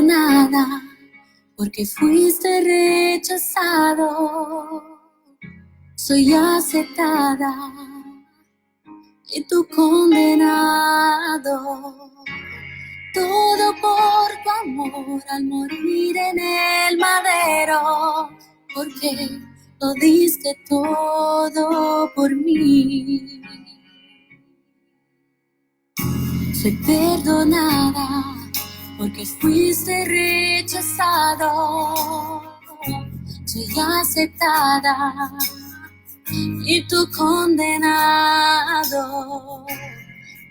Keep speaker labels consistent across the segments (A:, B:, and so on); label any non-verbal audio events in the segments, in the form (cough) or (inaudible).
A: perdonada porque fuiste rechazado. Soy aceptada y tú condenado. Todo por tu amor al morir en el madero, porque lo diste todo por mí. Soy perdonada porque fuiste rechazado. Soy aceptada y tú condenado.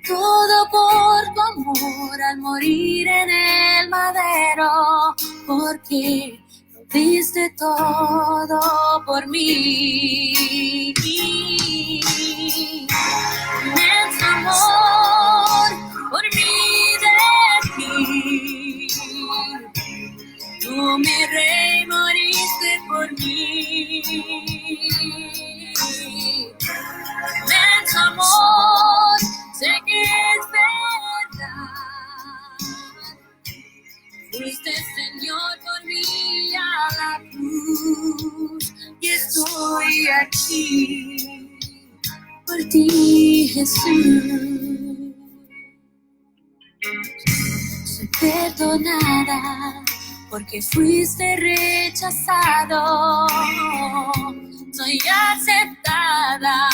A: Todo por tu amor al morir en el madero, porque lo diste todo por mí. Inmenso amor Tú, mi rey, moriste por mí. Inmenso amor, sé que es verdad. Fuiste Señor por mí a la cruz y estoy aquí por ti, Jesús. Soy perdonada porque fuiste rechazado. Soy aceptada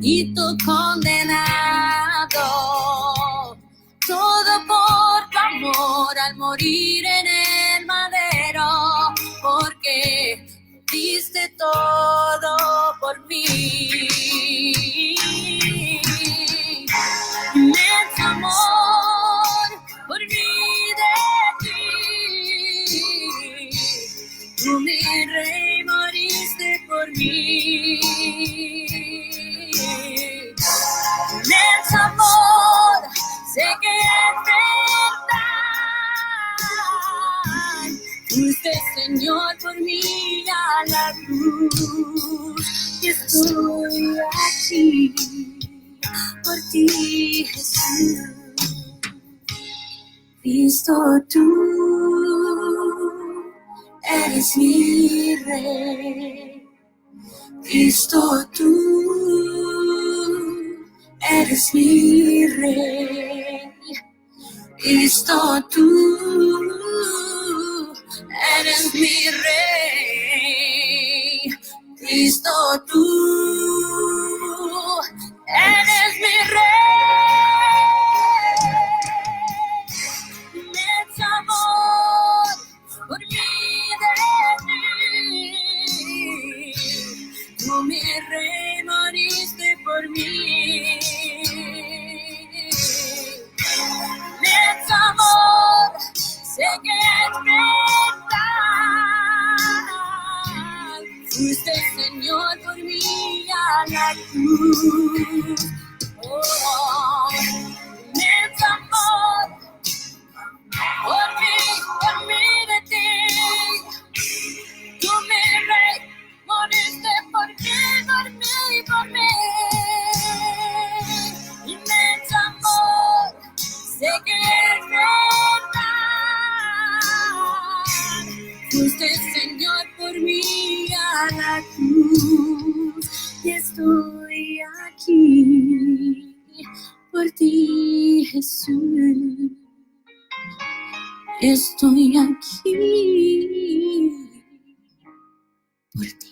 A: y tú condenado. Todo por tu amor al morir en el madero, porque diste todo por mí. Cristo, tú eres mi rey. Cristo, tú eres mi rey. Cristo, tú eres mi rey. Cristo, tú eres Fuiste Señor por mí a la cruz y estoy aquí por ti, Jesús. Estoy aquí por ti,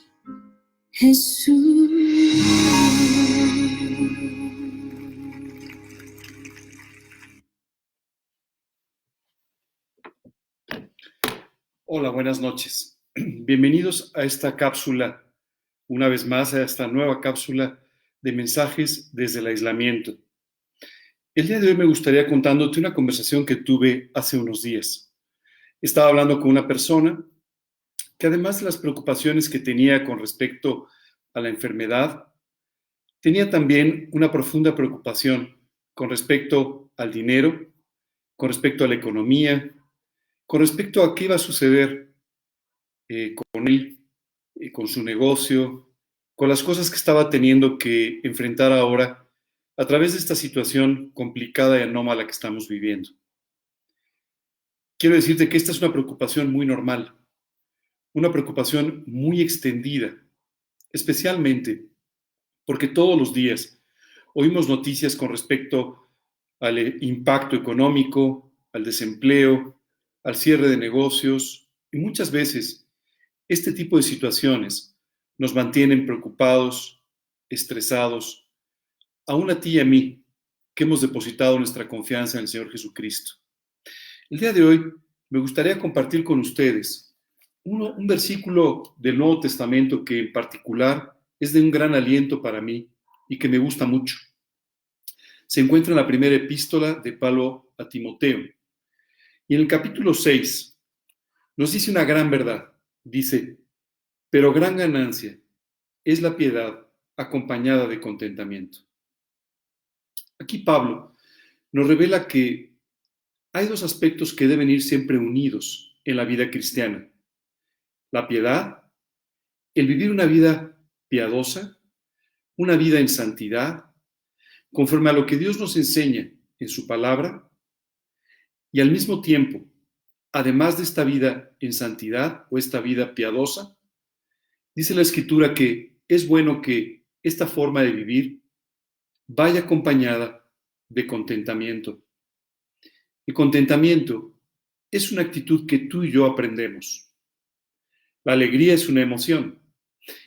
A: Jesús.
B: Buenas noches. (clears throat) Bienvenidos a esta cápsula, una vez más a esta nueva cápsula de mensajes desde el aislamiento. El día de hoy me gustaría contándote una conversación que tuve hace unos días. Estaba hablando con una persona que además de las preocupaciones que tenía con respecto a la enfermedad, tenía también una profunda preocupación con respecto al dinero, con respecto a la economía, con respecto a qué iba a suceder eh, con él, eh, con su negocio, con las cosas que estaba teniendo que enfrentar ahora a través de esta situación complicada y anómala que estamos viviendo. quiero decirte que esta es una preocupación muy normal, una preocupación muy extendida, especialmente porque todos los días oímos noticias con respecto al eh, impacto económico, al desempleo, al cierre de negocios y muchas veces este tipo de situaciones nos mantienen preocupados, estresados, aún a ti y a mí, que hemos depositado nuestra confianza en el Señor Jesucristo. El día de hoy me gustaría compartir con ustedes un versículo del Nuevo Testamento que en particular es de un gran aliento para mí y que me gusta mucho. Se encuentra en la primera epístola de Pablo a Timoteo. Y en el capítulo 6 nos dice una gran verdad. Dice, pero gran ganancia es la piedad acompañada de contentamiento. Aquí Pablo nos revela que hay dos aspectos que deben ir siempre unidos en la vida cristiana. La piedad, el vivir una vida piadosa, una vida en santidad, conforme a lo que Dios nos enseña en su palabra, y al mismo tiempo, además de esta vida en santidad o esta vida piadosa, dice la escritura que es bueno que esta forma de vivir vaya acompañada de contentamiento. El contentamiento es una actitud que tú y yo aprendemos. La alegría es una emoción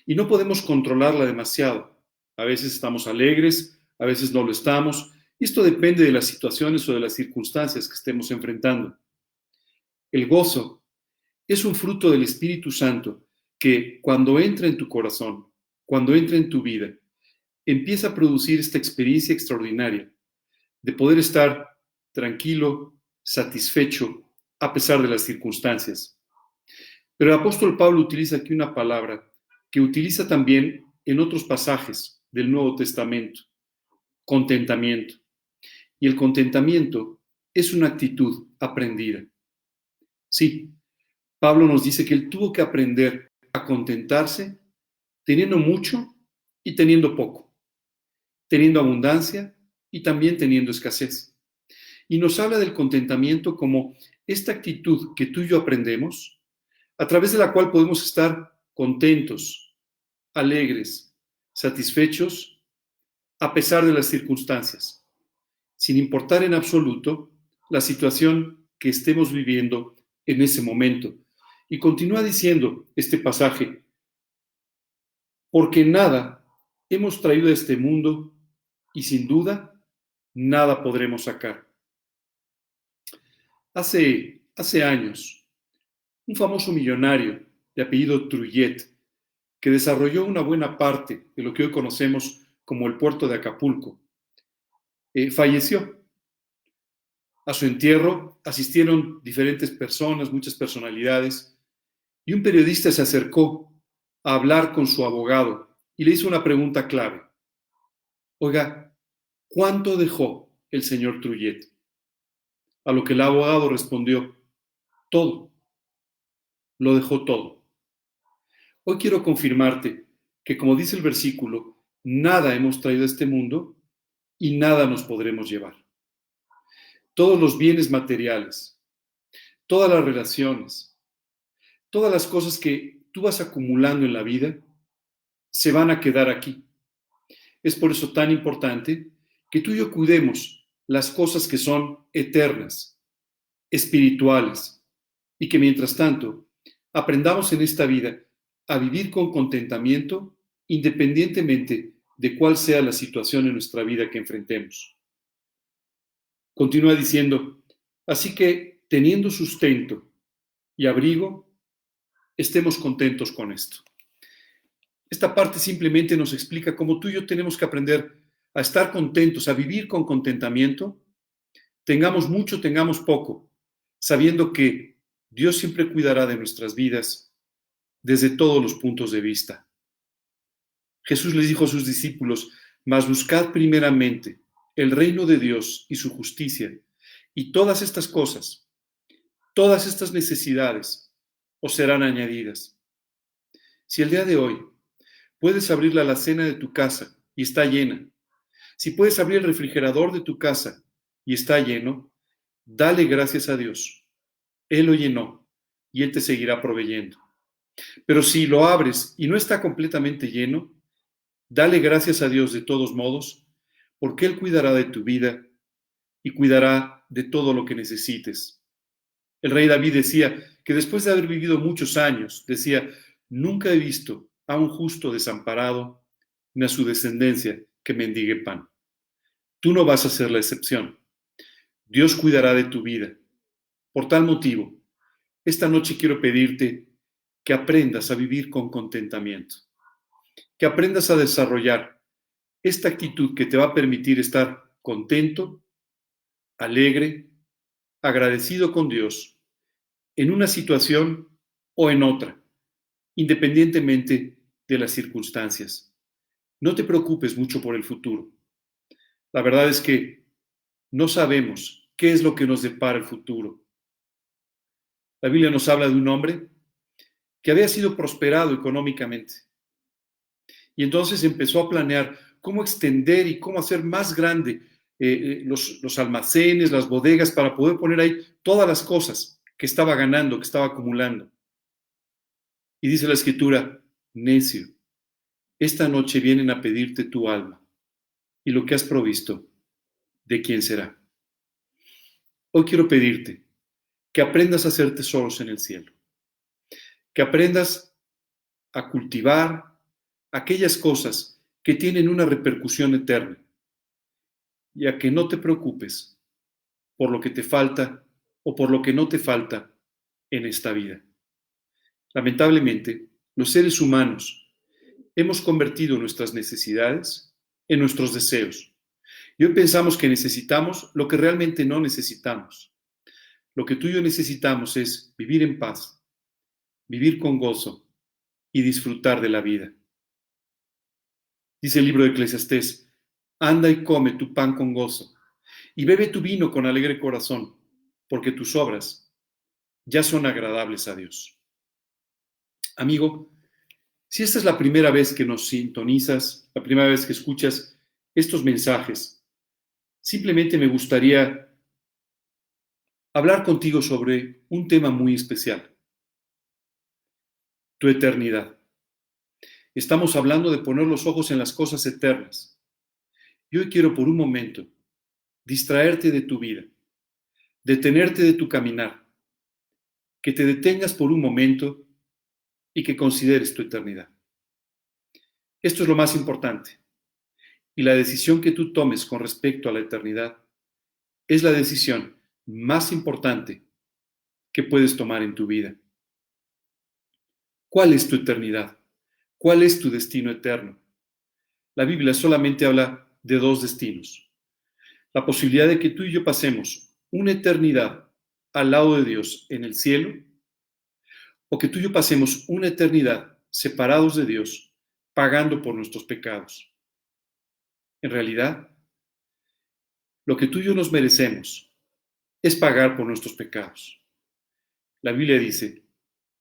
B: y no podemos controlarla demasiado. A veces estamos alegres, a veces no lo estamos. Y esto depende de las situaciones o de las circunstancias que estemos enfrentando. El gozo es un fruto del Espíritu Santo que cuando entra en tu corazón, cuando entra en tu vida, empieza a producir esta experiencia extraordinaria de poder estar tranquilo, satisfecho, a pesar de las circunstancias. Pero el apóstol Pablo utiliza aquí una palabra que utiliza también en otros pasajes del Nuevo Testamento, contentamiento. Y el contentamiento es una actitud aprendida. Sí, Pablo nos dice que él tuvo que aprender a contentarse teniendo mucho y teniendo poco, teniendo abundancia y también teniendo escasez. Y nos habla del contentamiento como esta actitud que tú y yo aprendemos, a través de la cual podemos estar contentos, alegres, satisfechos, a pesar de las circunstancias, sin importar en absoluto la situación que estemos viviendo en ese momento. Y continúa diciendo este pasaje, porque nada hemos traído a este mundo y sin duda nada podremos sacar. Hace, hace años, un famoso millonario de apellido Truyet, que desarrolló una buena parte de lo que hoy conocemos como el puerto de Acapulco, eh, falleció. A su entierro asistieron diferentes personas, muchas personalidades, y un periodista se acercó a hablar con su abogado y le hizo una pregunta clave. Oiga, ¿cuánto dejó el señor Truyet? A lo que el abogado respondió, todo. Lo dejó todo. Hoy quiero confirmarte que, como dice el versículo, nada hemos traído a este mundo y nada nos podremos llevar. Todos los bienes materiales, todas las relaciones, todas las cosas que tú vas acumulando en la vida, se van a quedar aquí. Es por eso tan importante que tú y yo cuidemos las cosas que son eternas, espirituales, y que mientras tanto aprendamos en esta vida a vivir con contentamiento independientemente de cuál sea la situación en nuestra vida que enfrentemos. Continúa diciendo, así que teniendo sustento y abrigo, estemos contentos con esto. Esta parte simplemente nos explica cómo tú y yo tenemos que aprender a estar contentos, a vivir con contentamiento, tengamos mucho, tengamos poco, sabiendo que Dios siempre cuidará de nuestras vidas desde todos los puntos de vista. Jesús les dijo a sus discípulos, mas buscad primeramente el reino de Dios y su justicia, y todas estas cosas, todas estas necesidades os serán añadidas. Si el día de hoy puedes abrir la alacena de tu casa y está llena, si puedes abrir el refrigerador de tu casa y está lleno, dale gracias a Dios, Él lo llenó y Él te seguirá proveyendo. Pero si lo abres y no está completamente lleno, dale gracias a Dios de todos modos, porque Él cuidará de tu vida y cuidará de todo lo que necesites. El rey David decía que después de haber vivido muchos años, decía, nunca he visto a un justo desamparado ni a su descendencia que mendigue pan. Tú no vas a ser la excepción. Dios cuidará de tu vida. Por tal motivo, esta noche quiero pedirte que aprendas a vivir con contentamiento, que aprendas a desarrollar esta actitud que te va a permitir estar contento, alegre, agradecido con Dios, en una situación o en otra, independientemente de las circunstancias. No te preocupes mucho por el futuro. La verdad es que no sabemos qué es lo que nos depara el futuro. La Biblia nos habla de un hombre que había sido prosperado económicamente. Y entonces empezó a planear cómo extender y cómo hacer más grande eh, eh, los, los almacenes, las bodegas, para poder poner ahí todas las cosas que estaba ganando, que estaba acumulando. Y dice la escritura, necio, esta noche vienen a pedirte tu alma y lo que has provisto, ¿de quién será? Hoy quiero pedirte que aprendas a hacer tesoros en el cielo que aprendas a cultivar aquellas cosas que tienen una repercusión eterna y que no te preocupes por lo que te falta o por lo que no te falta en esta vida. Lamentablemente, los seres humanos hemos convertido nuestras necesidades en nuestros deseos. Y hoy pensamos que necesitamos lo que realmente no necesitamos. Lo que tú y yo necesitamos es vivir en paz, vivir con gozo y disfrutar de la vida. Dice el libro de Eclesiastés, anda y come tu pan con gozo y bebe tu vino con alegre corazón, porque tus obras ya son agradables a Dios. Amigo, si esta es la primera vez que nos sintonizas, la primera vez que escuchas estos mensajes, simplemente me gustaría hablar contigo sobre un tema muy especial tu eternidad. Estamos hablando de poner los ojos en las cosas eternas. Y hoy quiero por un momento distraerte de tu vida, detenerte de tu caminar, que te detengas por un momento y que consideres tu eternidad. Esto es lo más importante. Y la decisión que tú tomes con respecto a la eternidad es la decisión más importante que puedes tomar en tu vida. ¿Cuál es tu eternidad? ¿Cuál es tu destino eterno? La Biblia solamente habla de dos destinos. La posibilidad de que tú y yo pasemos una eternidad al lado de Dios en el cielo, o que tú y yo pasemos una eternidad separados de Dios, pagando por nuestros pecados. En realidad, lo que tú y yo nos merecemos es pagar por nuestros pecados. La Biblia dice,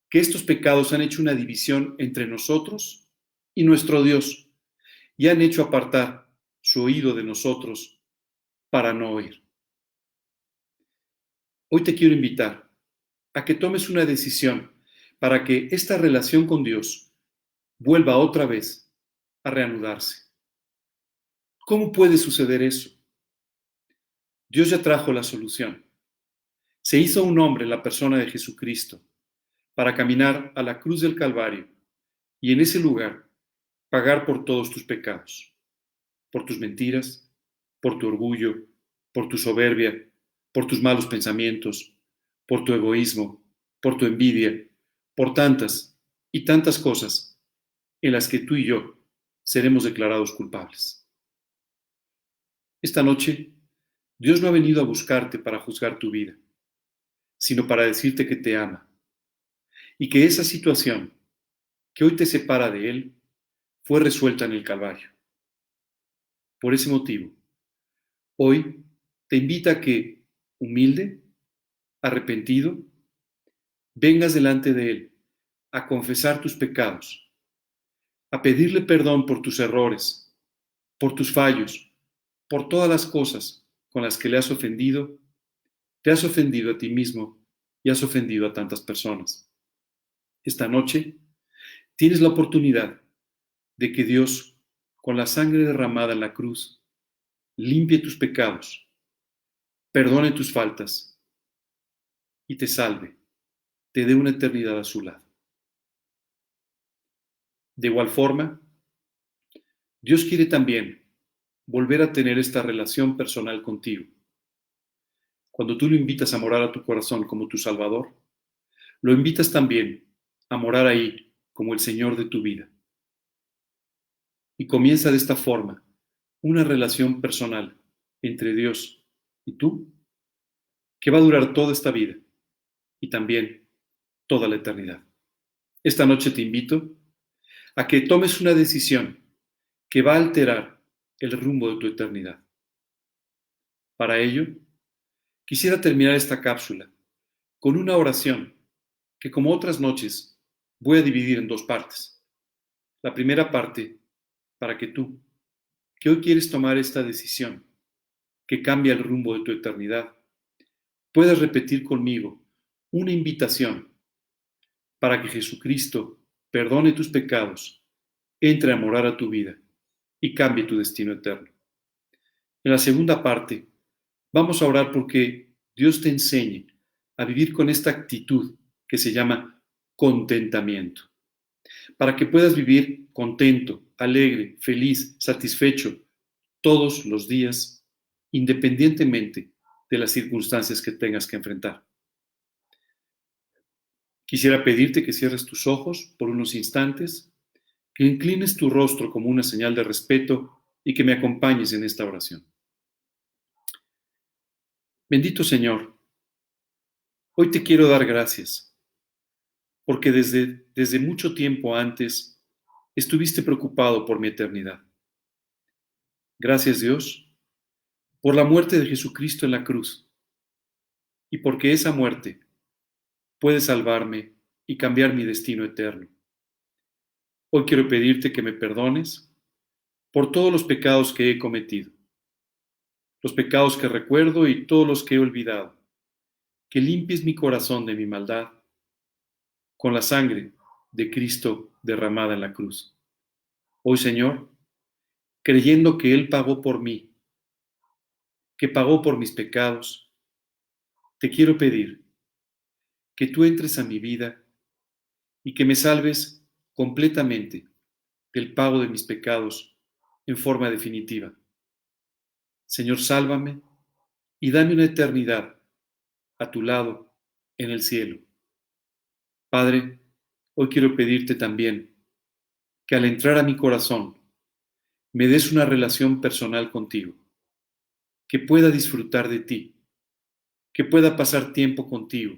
B: que estos pecados han hecho una división entre nosotros y nuestro Dios y han hecho apartar su oído de nosotros para no oír. Hoy te quiero invitar a que tomes una decisión para que esta relación con Dios vuelva otra vez a reanudarse. ¿Cómo puede suceder eso? Dios ya trajo la solución. Se hizo un hombre la persona de Jesucristo para caminar a la cruz del Calvario y en ese lugar pagar por todos tus pecados, por tus mentiras, por tu orgullo, por tu soberbia, por tus malos pensamientos, por tu egoísmo, por tu envidia, por tantas y tantas cosas en las que tú y yo seremos declarados culpables. Esta noche, Dios no ha venido a buscarte para juzgar tu vida, sino para decirte que te ama y que esa situación que hoy te separa de Él fue resuelta en el Calvario. Por ese motivo, hoy te invita a que, humilde, arrepentido, vengas delante de Él a confesar tus pecados, a pedirle perdón por tus errores, por tus fallos, por todas las cosas con las que le has ofendido, te has ofendido a ti mismo y has ofendido a tantas personas. Esta noche tienes la oportunidad de que Dios, con la sangre derramada en la cruz, limpie tus pecados, perdone tus faltas y te salve, te dé una eternidad a su lado. De igual forma, Dios quiere también volver a tener esta relación personal contigo. Cuando tú lo invitas a morar a tu corazón como tu Salvador, lo invitas también a morar ahí como el Señor de tu vida. Y comienza de esta forma una relación personal entre Dios y tú que va a durar toda esta vida y también toda la eternidad. Esta noche te invito a que tomes una decisión que va a alterar el rumbo de tu eternidad. Para ello, quisiera terminar esta cápsula con una oración que como otras noches voy a dividir en dos partes. La primera parte para que tú, que hoy quieres tomar esta decisión que cambia el rumbo de tu eternidad, puedas repetir conmigo una invitación para que Jesucristo perdone tus pecados, entre a morar a tu vida y cambie tu destino eterno. En la segunda parte, vamos a orar porque Dios te enseñe a vivir con esta actitud que se llama contentamiento, para que puedas vivir contento, alegre, feliz, satisfecho todos los días, independientemente de las circunstancias que tengas que enfrentar. Quisiera pedirte que cierres tus ojos por unos instantes que inclines tu rostro como una señal de respeto y que me acompañes en esta oración. Bendito Señor, hoy te quiero dar gracias, porque desde, desde mucho tiempo antes estuviste preocupado por mi eternidad. Gracias Dios por la muerte de Jesucristo en la cruz y porque esa muerte puede salvarme y cambiar mi destino eterno. Hoy quiero pedirte que me perdones por todos los pecados que he cometido, los pecados que recuerdo y todos los que he olvidado, que limpies mi corazón de mi maldad con la sangre de Cristo derramada en la cruz. Hoy, Señor, creyendo que Él pagó por mí, que pagó por mis pecados, te quiero pedir que tú entres a mi vida y que me salves completamente del pago de mis pecados en forma definitiva. Señor, sálvame y dame una eternidad a tu lado en el cielo. Padre, hoy quiero pedirte también que al entrar a mi corazón me des una relación personal contigo, que pueda disfrutar de ti, que pueda pasar tiempo contigo.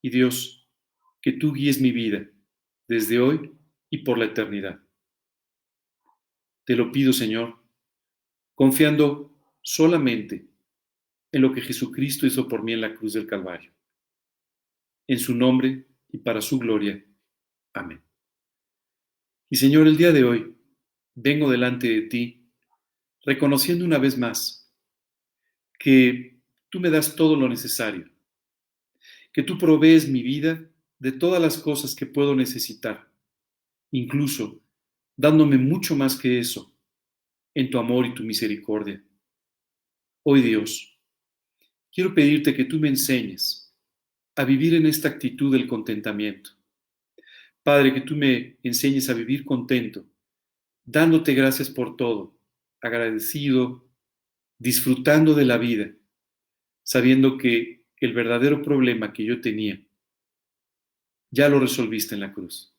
B: Y Dios, que tú guíes mi vida desde hoy y por la eternidad. Te lo pido, Señor, confiando solamente en lo que Jesucristo hizo por mí en la cruz del Calvario. En su nombre y para su gloria. Amén. Y Señor, el día de hoy vengo delante de ti reconociendo una vez más que tú me das todo lo necesario, que tú provees mi vida de todas las cosas que puedo necesitar, incluso dándome mucho más que eso en tu amor y tu misericordia. Hoy Dios, quiero pedirte que tú me enseñes a vivir en esta actitud del contentamiento. Padre, que tú me enseñes a vivir contento, dándote gracias por todo, agradecido, disfrutando de la vida, sabiendo que el verdadero problema que yo tenía ya lo resolviste en la cruz.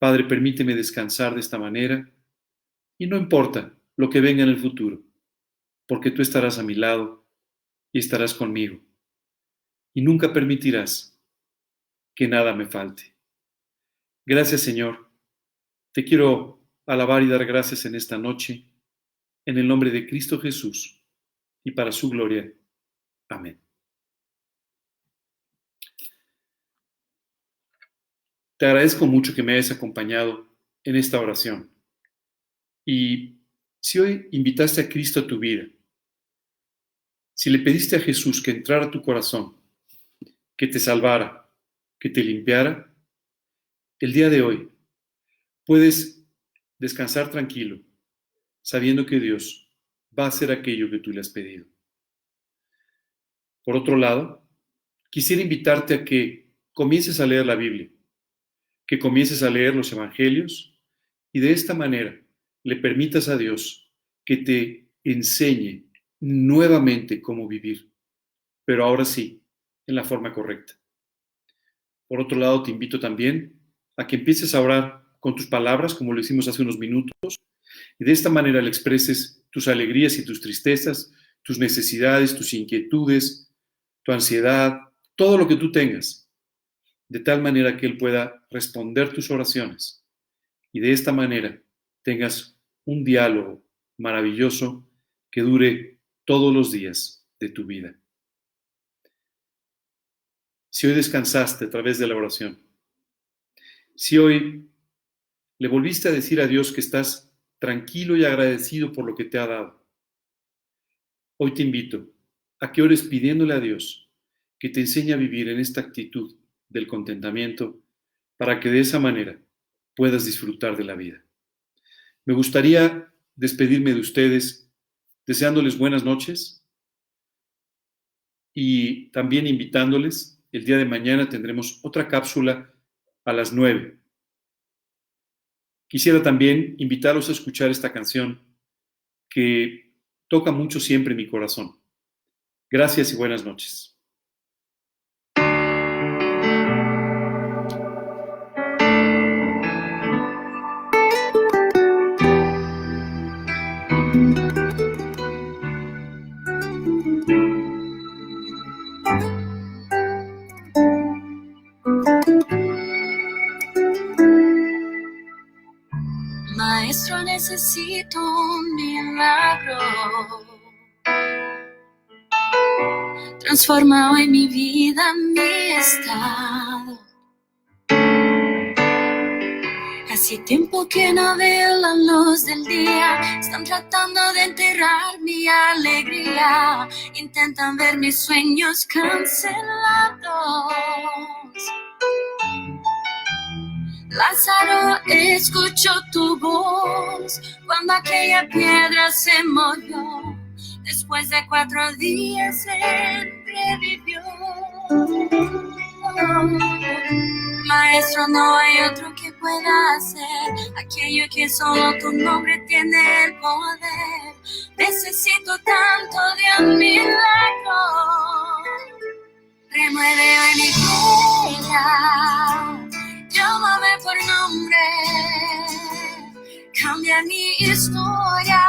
B: Padre, permíteme descansar de esta manera y no importa lo que venga en el futuro, porque tú estarás a mi lado y estarás conmigo y nunca permitirás que nada me falte. Gracias Señor. Te quiero alabar y dar gracias en esta noche, en el nombre de Cristo Jesús y para su gloria. Amén. Te agradezco mucho que me hayas acompañado en esta oración. Y si hoy invitaste a Cristo a tu vida, si le pediste a Jesús que entrara a tu corazón que te salvara, que te limpiara, el día de hoy puedes descansar tranquilo, sabiendo que Dios va a hacer aquello que tú le has pedido. Por otro lado, quisiera invitarte a que comiences a leer la Biblia, que comiences a leer los Evangelios y de esta manera le permitas a Dios que te enseñe nuevamente cómo vivir, pero ahora sí, en la forma correcta. Por otro lado, te invito también a que empieces a orar con tus palabras, como lo hicimos hace unos minutos, y de esta manera le expreses tus alegrías y tus tristezas, tus necesidades, tus inquietudes, tu ansiedad, todo lo que tú tengas, de tal manera que Él pueda responder tus oraciones y de esta manera tengas un diálogo maravilloso que dure todos los días de tu vida. Si hoy descansaste a través de la oración, si hoy le volviste a decir a Dios que estás tranquilo y agradecido por lo que te ha dado, hoy te invito a que ores pidiéndole a Dios que te enseñe a vivir en esta actitud del contentamiento para que de esa manera puedas disfrutar de la vida. Me gustaría despedirme de ustedes deseándoles buenas noches y también invitándoles, el día de mañana tendremos otra cápsula a las 9. Quisiera también invitarlos a escuchar esta canción que toca mucho siempre mi corazón. Gracias y buenas noches.
A: Necesito un milagro. Transforma hoy mi vida, mi estado. Hace tiempo que no veo la luz del día. Están tratando de enterrar mi alegría. Intentan ver mis sueños cancelados. Lázaro, escucho tu voz cuando aquella piedra se movió. Después de cuatro días él revivió. Maestro, no hay otro que pueda hacer aquello que solo tu nombre tiene el poder. Necesito tanto de un milagro. Remueve hoy mi vida llámame por nombre, cambia mi historia,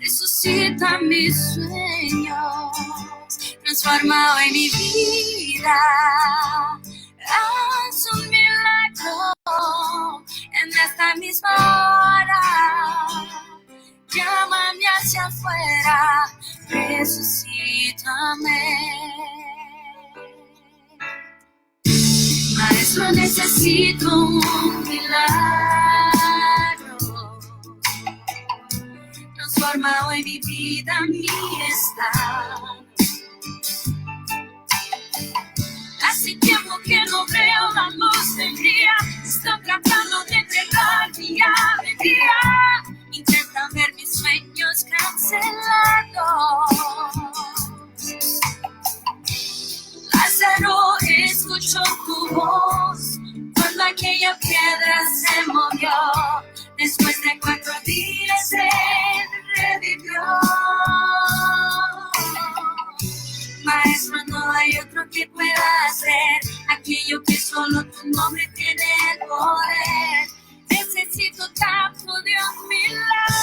A: resucita mis sueños, transforma hoy mi vida, haz un milagro en esta misma hora, llámame hacia afuera, resucítame. Maestro, necesito un milagro. Transforma hoy mi vida, mi estado. Hace tiempo que no veo la luz del día. Están tratando de entregar mi alegría. Intentan ver mis sueños cancelados. Lázaro escuchó tu voz aquella piedra se movió. Después de cuatro días él revivió. Maestro, no hay otro que pueda hacer aquello que solo tu nombre tiene poder. Necesito tanto de un.